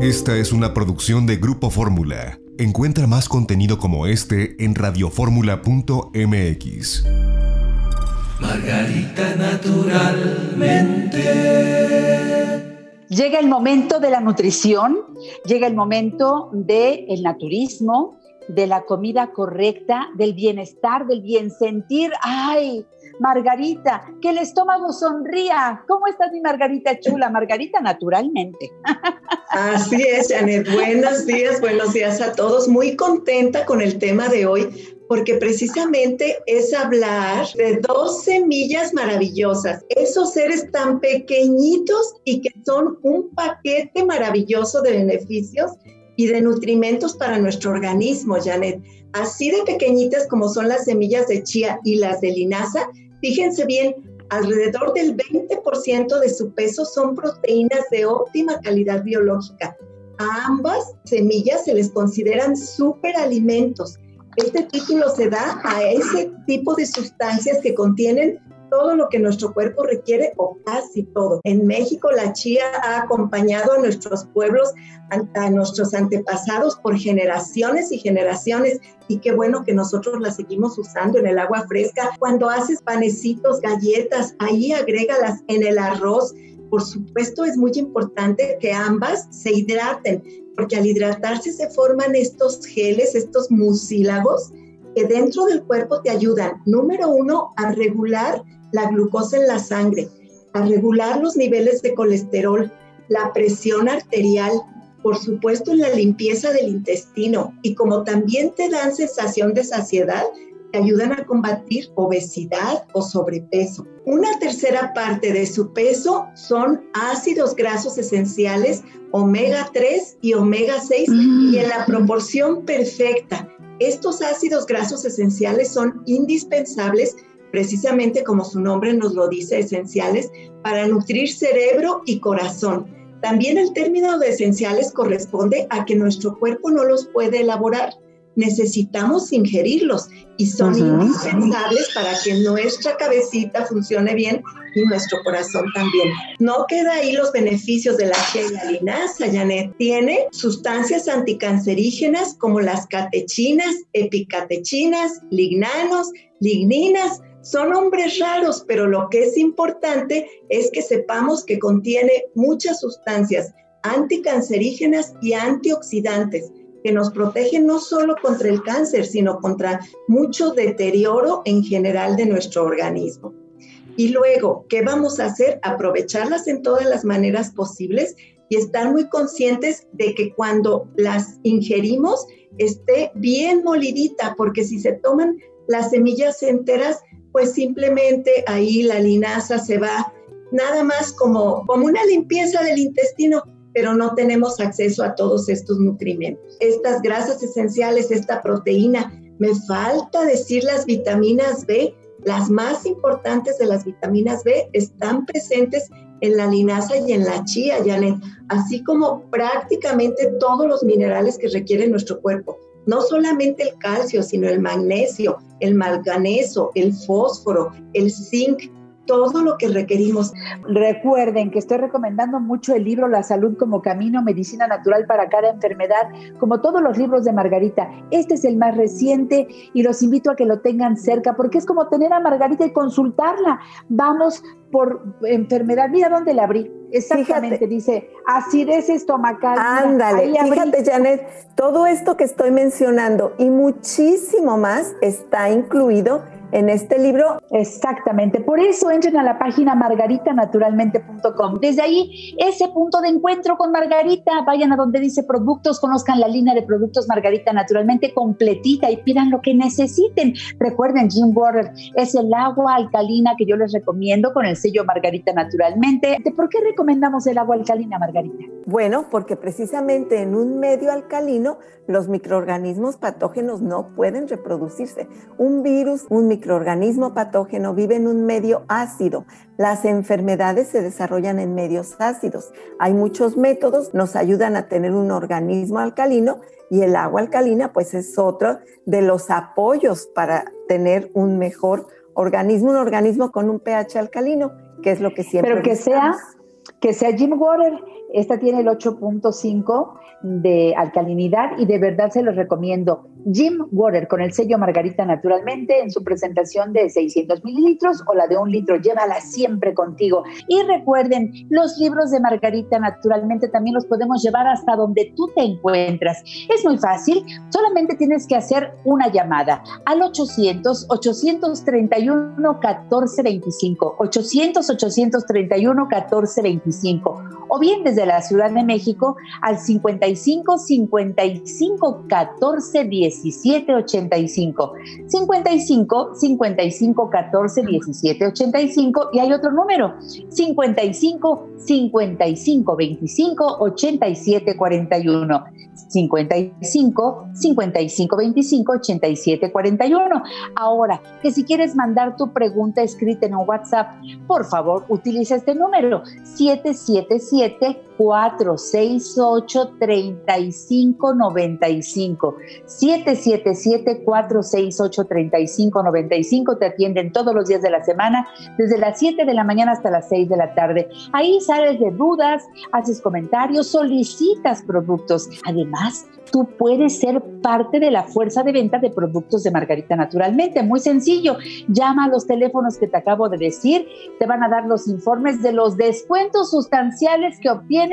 Esta es una producción de Grupo Fórmula. Encuentra más contenido como este en radioformula.mx. Margarita naturalmente. Llega el momento de la nutrición, llega el momento del naturismo, de la comida correcta, del bienestar, del bien sentir. ¡Ay! Margarita, que el estómago sonría. ¿Cómo estás, mi Margarita chula? Margarita, naturalmente. Así es, Janet. Buenos días, buenos días a todos. Muy contenta con el tema de hoy porque precisamente es hablar de dos semillas maravillosas, esos seres tan pequeñitos y que son un paquete maravilloso de beneficios y de nutrimentos para nuestro organismo, Janet. Así de pequeñitas como son las semillas de chía y las de linaza, Fíjense bien, alrededor del 20% de su peso son proteínas de óptima calidad biológica. A ambas semillas se les consideran superalimentos. Este título se da a ese tipo de sustancias que contienen todo lo que nuestro cuerpo requiere o casi todo. En México la chía ha acompañado a nuestros pueblos, a, nuestros antepasados por generaciones y generaciones y qué bueno que nosotros la seguimos usando en el agua fresca. Cuando haces panecitos, galletas, ahí agrégalas en el arroz. Por supuesto es muy importante que ambas se hidraten porque al hidratarse se forman estos geles, estos mucílagos que dentro del cuerpo te ayudan, número uno, a regular la glucosa en la sangre, a regular los niveles de colesterol, la presión arterial, por supuesto en la limpieza del intestino y como también te dan sensación de saciedad, te ayudan a combatir obesidad o sobrepeso. Una tercera parte de su peso son ácidos grasos esenciales omega 3 y omega 6 y en la proporción perfecta. Estos ácidos grasos esenciales son indispensables precisamente como su nombre nos lo dice, esenciales para nutrir cerebro y corazón. También el término de esenciales corresponde a que nuestro cuerpo no los puede elaborar. Necesitamos ingerirlos y son indispensables para que nuestra cabecita funcione bien y nuestro corazón también. No queda ahí los beneficios de la linaza, Janet. Tiene sustancias anticancerígenas como las catechinas, epicatechinas, lignanos, ligninas, son hombres raros, pero lo que es importante es que sepamos que contiene muchas sustancias anticancerígenas y antioxidantes que nos protegen no solo contra el cáncer, sino contra mucho deterioro en general de nuestro organismo. Y luego, ¿qué vamos a hacer? Aprovecharlas en todas las maneras posibles y estar muy conscientes de que cuando las ingerimos esté bien molidita, porque si se toman las semillas enteras, pues simplemente ahí la linaza se va nada más como, como una limpieza del intestino, pero no tenemos acceso a todos estos nutrimentos. Estas grasas esenciales, esta proteína, me falta decir las vitaminas B, las más importantes de las vitaminas B están presentes en la linaza y en la chía, Janet, así como prácticamente todos los minerales que requiere nuestro cuerpo. No solamente el calcio, sino el magnesio, el manganeso, el fósforo, el zinc, todo lo que requerimos. Recuerden que estoy recomendando mucho el libro La salud como camino, medicina natural para cada enfermedad, como todos los libros de Margarita. Este es el más reciente y los invito a que lo tengan cerca porque es como tener a Margarita y consultarla. Vamos por enfermedad. Mira dónde la abrí. Exactamente, dice acidez estomacal. Ándale, fíjate Janet, todo esto que estoy mencionando y muchísimo más está incluido en este libro. Exactamente, por eso entren a la página margaritanaturalmente.com. Desde ahí, ese punto de encuentro con Margarita, vayan a donde dice productos, conozcan la línea de productos Margarita Naturalmente completita y pidan lo que necesiten. Recuerden, Jim Water es el agua alcalina que yo les recomiendo con el sello Margarita Naturalmente. ¿Por qué recomendamos el agua alcalina, Margarita? Bueno, porque precisamente en un medio alcalino los microorganismos patógenos no pueden reproducirse. Un virus, un microorganismo patógeno vive en un medio ácido. Las enfermedades se desarrollan en medios ácidos. Hay muchos métodos, nos ayudan a tener un organismo alcalino y el agua alcalina pues es otro de los apoyos para tener un mejor organismo, un organismo con un pH alcalino, que es lo que siempre Pero que sea que sea Jim Water Esta tiene el 8.5 de alcalinidad y de verdad se los recomiendo. Jim Water con el sello Margarita naturalmente en su presentación de 600 mililitros o la de un litro, llévala siempre contigo. Y recuerden, los libros de Margarita naturalmente también los podemos llevar hasta donde tú te encuentras. Es muy fácil, solamente tienes que hacer una llamada al 800 831 1425 800 831 1425 o bien desde la Ciudad de México al 55 55 14 17 85 55 55 14 17 85 y hay otro número 55 55 25 87 41 55 55 25 87 41 ahora que si quieres mandar tu pregunta escrita en un WhatsApp por favor utiliza este número 777 468 3595 777 468 3595 te atienden todos los días de la semana desde las 7 de la mañana hasta las 6 de la tarde. Ahí sales de dudas haces comentarios solicitas productos. Además tú puedes ser parte de la fuerza de venta de productos de Margarita Naturalmente. Muy sencillo, llama a los teléfonos que te acabo de decir, te van a dar los informes de los descuentos sustanciales que obtienes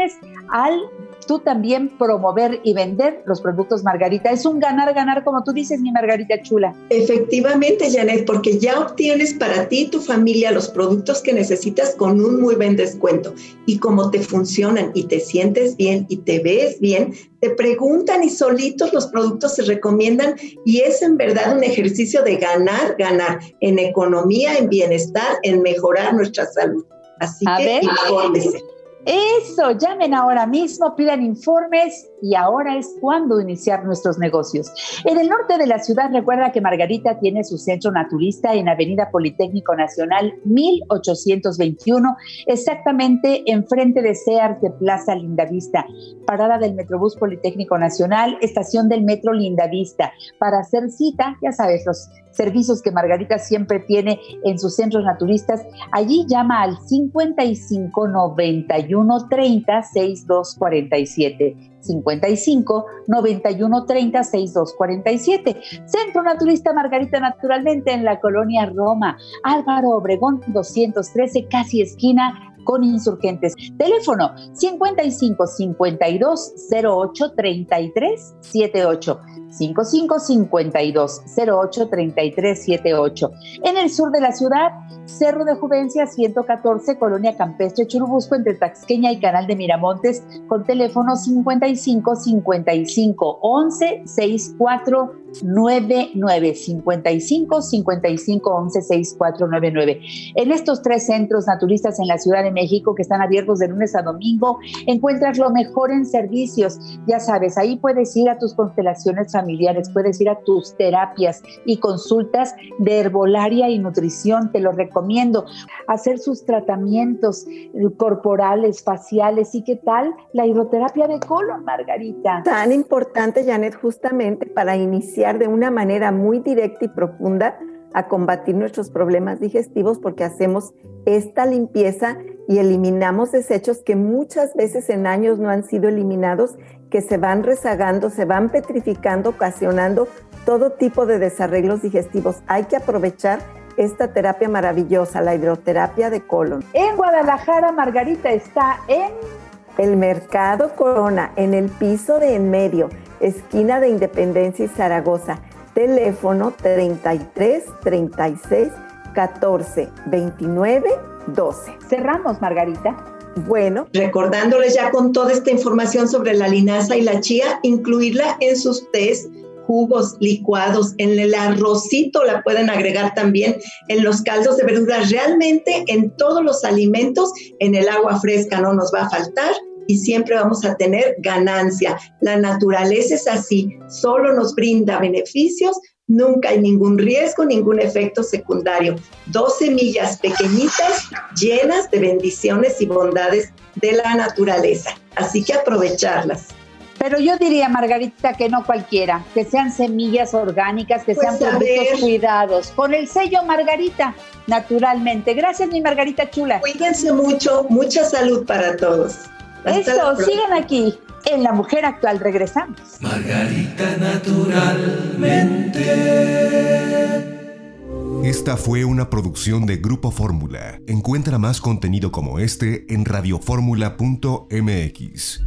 al tú también promover y vender los productos Margarita. Es un ganar, ganar, como tú dices, mi Margarita chula. Efectivamente, Janet, porque ya obtienes para ti y tu familia los productos que necesitas con un muy buen descuento. Y como te funcionan y te sientes bien y te ves bien, te preguntan y solitos los productos se recomiendan y es en verdad un ejercicio de ganar, ganar en economía, en bienestar, en mejorar nuestra salud. Así que infórmese. Eso, llamen ahora mismo, pidan informes y ahora es cuando iniciar nuestros negocios. En el norte de la ciudad, recuerda que Margarita tiene su centro naturista en Avenida Politécnico Nacional 1821, exactamente enfrente de Sears de Plaza Lindavista, parada del Metrobús Politécnico Nacional, estación del Metro Lindavista. Para hacer cita, ya sabes, los servicios que Margarita siempre tiene en sus centros naturistas, allí llama al 55 91 30 6247. 55 91 30 6247. Centro Naturista Margarita Naturalmente en la colonia Roma. Álvaro Obregón 213, casi esquina con insurgentes. Teléfono 55 52 08 33 78. 55 52 08 33 78. En el sur de la ciudad, Cerro de Juvencia 114, Colonia Campestre Churubusco, entre Taxqueña y Canal de Miramontes, con teléfono 55 55 11 64 99 55 55 11 6499. En estos tres centros naturistas en la Ciudad de México que están abiertos de lunes a domingo, encuentras lo mejor en servicios. Ya sabes, ahí puedes ir a tus constelaciones familiares, puedes ir a tus terapias y consultas de herbolaria y nutrición, te lo recomiendo. Hacer sus tratamientos corporales, faciales y qué tal la hidroterapia de colon, Margarita. Tan importante, Janet, justamente para iniciar de una manera muy directa y profunda a combatir nuestros problemas digestivos porque hacemos esta limpieza y eliminamos desechos que muchas veces en años no han sido eliminados, que se van rezagando, se van petrificando, ocasionando todo tipo de desarreglos digestivos. Hay que aprovechar esta terapia maravillosa, la hidroterapia de colon. En Guadalajara, Margarita está en el Mercado Corona, en el piso de en medio, esquina de Independencia y Zaragoza. Teléfono 33 36 14 29 12. Cerramos, Margarita. Bueno. Recordándoles ya con toda esta información sobre la linaza y la chía, incluirla en sus test jugos licuados, en el arrocito la pueden agregar también, en los caldos de verduras, realmente en todos los alimentos, en el agua fresca no nos va a faltar y siempre vamos a tener ganancia. La naturaleza es así, solo nos brinda beneficios, nunca hay ningún riesgo, ningún efecto secundario. Dos semillas pequeñitas llenas de bendiciones y bondades de la naturaleza. Así que aprovecharlas. Pero yo diría, Margarita, que no cualquiera, que sean semillas orgánicas, que sean pues, productos cuidados, con el sello Margarita, naturalmente. Gracias, mi Margarita Chula. Cuídense mucho, mucha salud para todos. Eso, sigan aquí. En La Mujer Actual regresamos. Margarita naturalmente. Esta fue una producción de Grupo Fórmula. Encuentra más contenido como este en radioformula.mx.